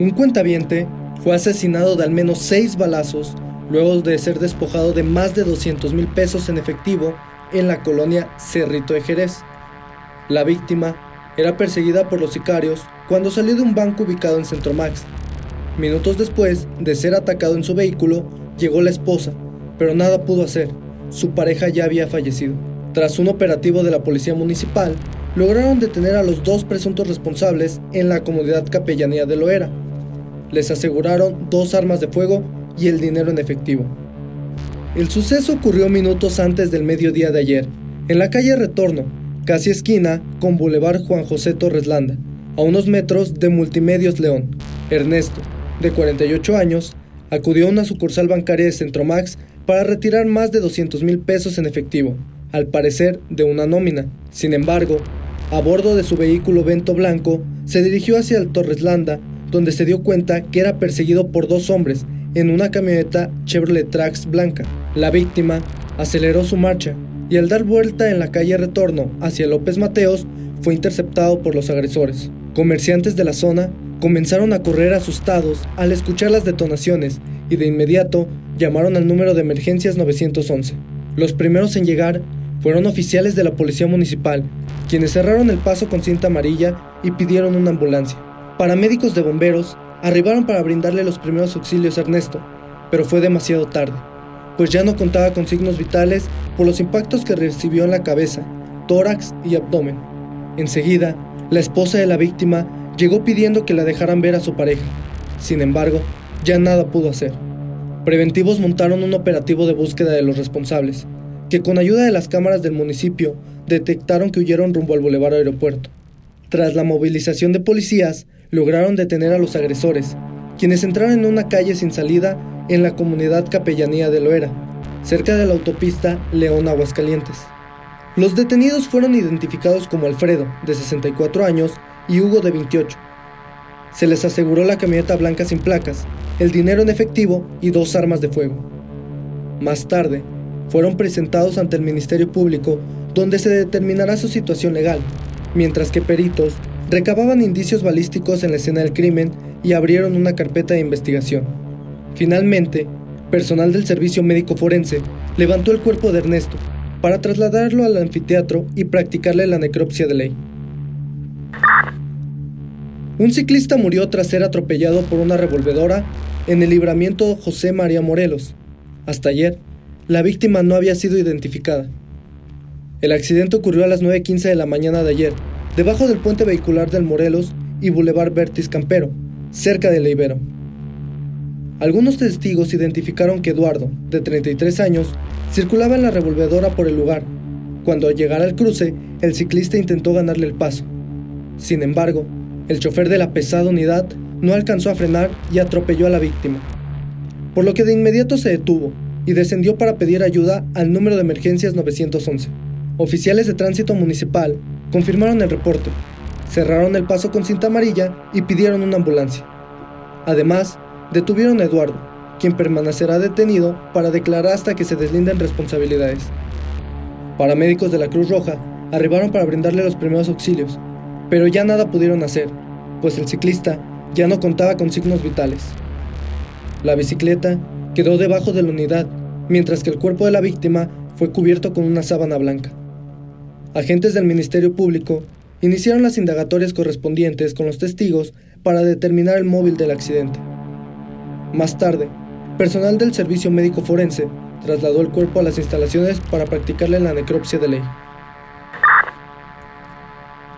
Un cuentaviente fue asesinado de al menos seis balazos luego de ser despojado de más de 200 mil pesos en efectivo en la colonia Cerrito de Jerez. La víctima era perseguida por los sicarios cuando salió de un banco ubicado en Centromax. Minutos después de ser atacado en su vehículo, llegó la esposa, pero nada pudo hacer. Su pareja ya había fallecido. Tras un operativo de la policía municipal, lograron detener a los dos presuntos responsables en la comunidad capellanía de Loera, les aseguraron dos armas de fuego y el dinero en efectivo. El suceso ocurrió minutos antes del mediodía de ayer, en la calle Retorno, casi esquina con Boulevard Juan José Torres Landa, a unos metros de Multimedios León. Ernesto, de 48 años, acudió a una sucursal bancaria de Centromax para retirar más de 200 mil pesos en efectivo, al parecer de una nómina. Sin embargo, a bordo de su vehículo Vento Blanco, se dirigió hacia el Torres Landa donde se dio cuenta que era perseguido por dos hombres en una camioneta Chevrolet Trax blanca. La víctima aceleró su marcha y al dar vuelta en la calle Retorno hacia López Mateos fue interceptado por los agresores. Comerciantes de la zona comenzaron a correr asustados al escuchar las detonaciones y de inmediato llamaron al número de emergencias 911. Los primeros en llegar fueron oficiales de la policía municipal, quienes cerraron el paso con cinta amarilla y pidieron una ambulancia. Paramédicos de bomberos arribaron para brindarle los primeros auxilios a Ernesto, pero fue demasiado tarde, pues ya no contaba con signos vitales por los impactos que recibió en la cabeza, tórax y abdomen. Enseguida, la esposa de la víctima llegó pidiendo que la dejaran ver a su pareja. Sin embargo, ya nada pudo hacer. Preventivos montaron un operativo de búsqueda de los responsables, que con ayuda de las cámaras del municipio detectaron que huyeron rumbo al Boulevard Aeropuerto. Tras la movilización de policías, lograron detener a los agresores, quienes entraron en una calle sin salida en la comunidad capellanía de Loera, cerca de la autopista León-Aguascalientes. Los detenidos fueron identificados como Alfredo, de 64 años, y Hugo, de 28. Se les aseguró la camioneta blanca sin placas, el dinero en efectivo y dos armas de fuego. Más tarde, fueron presentados ante el Ministerio Público, donde se determinará su situación legal, mientras que peritos recababan indicios balísticos en la escena del crimen y abrieron una carpeta de investigación. Finalmente, personal del servicio médico forense levantó el cuerpo de Ernesto para trasladarlo al anfiteatro y practicarle la necropsia de ley. Un ciclista murió tras ser atropellado por una revolvedora en el libramiento José María Morelos. Hasta ayer, la víctima no había sido identificada. El accidente ocurrió a las 9.15 de la mañana de ayer debajo del puente vehicular del Morelos y Boulevard Bertis Campero, cerca de Ibero. Algunos testigos identificaron que Eduardo, de 33 años, circulaba en la revolvedora por el lugar. Cuando al llegar al cruce, el ciclista intentó ganarle el paso. Sin embargo, el chofer de la pesada unidad no alcanzó a frenar y atropelló a la víctima, por lo que de inmediato se detuvo y descendió para pedir ayuda al número de emergencias 911. Oficiales de tránsito municipal confirmaron el reporte, cerraron el paso con cinta amarilla y pidieron una ambulancia. Además, detuvieron a Eduardo, quien permanecerá detenido para declarar hasta que se deslinden responsabilidades. Paramédicos de la Cruz Roja arribaron para brindarle los primeros auxilios, pero ya nada pudieron hacer, pues el ciclista ya no contaba con signos vitales. La bicicleta quedó debajo de la unidad, mientras que el cuerpo de la víctima fue cubierto con una sábana blanca agentes del Ministerio Público iniciaron las indagatorias correspondientes con los testigos para determinar el móvil del accidente. Más tarde, personal del Servicio Médico Forense trasladó el cuerpo a las instalaciones para practicarle la necropsia de ley.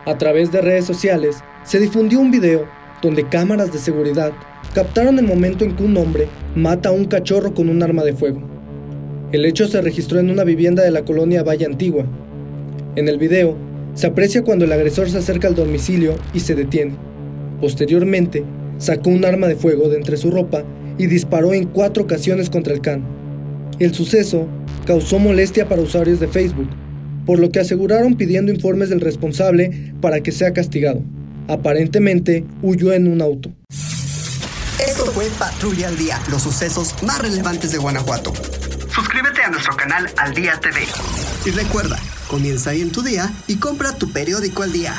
A través de redes sociales se difundió un video donde cámaras de seguridad captaron el momento en que un hombre mata a un cachorro con un arma de fuego. El hecho se registró en una vivienda de la colonia Valle Antigua, en el video, se aprecia cuando el agresor se acerca al domicilio y se detiene. Posteriormente, sacó un arma de fuego de entre su ropa y disparó en cuatro ocasiones contra el can. El suceso causó molestia para usuarios de Facebook, por lo que aseguraron pidiendo informes del responsable para que sea castigado. Aparentemente huyó en un auto. Esto fue Patrulla al Día, los sucesos más relevantes de Guanajuato. Suscríbete a nuestro canal Al Día TV. Y recuerda, Comienza ahí en tu día y compra tu periódico al día.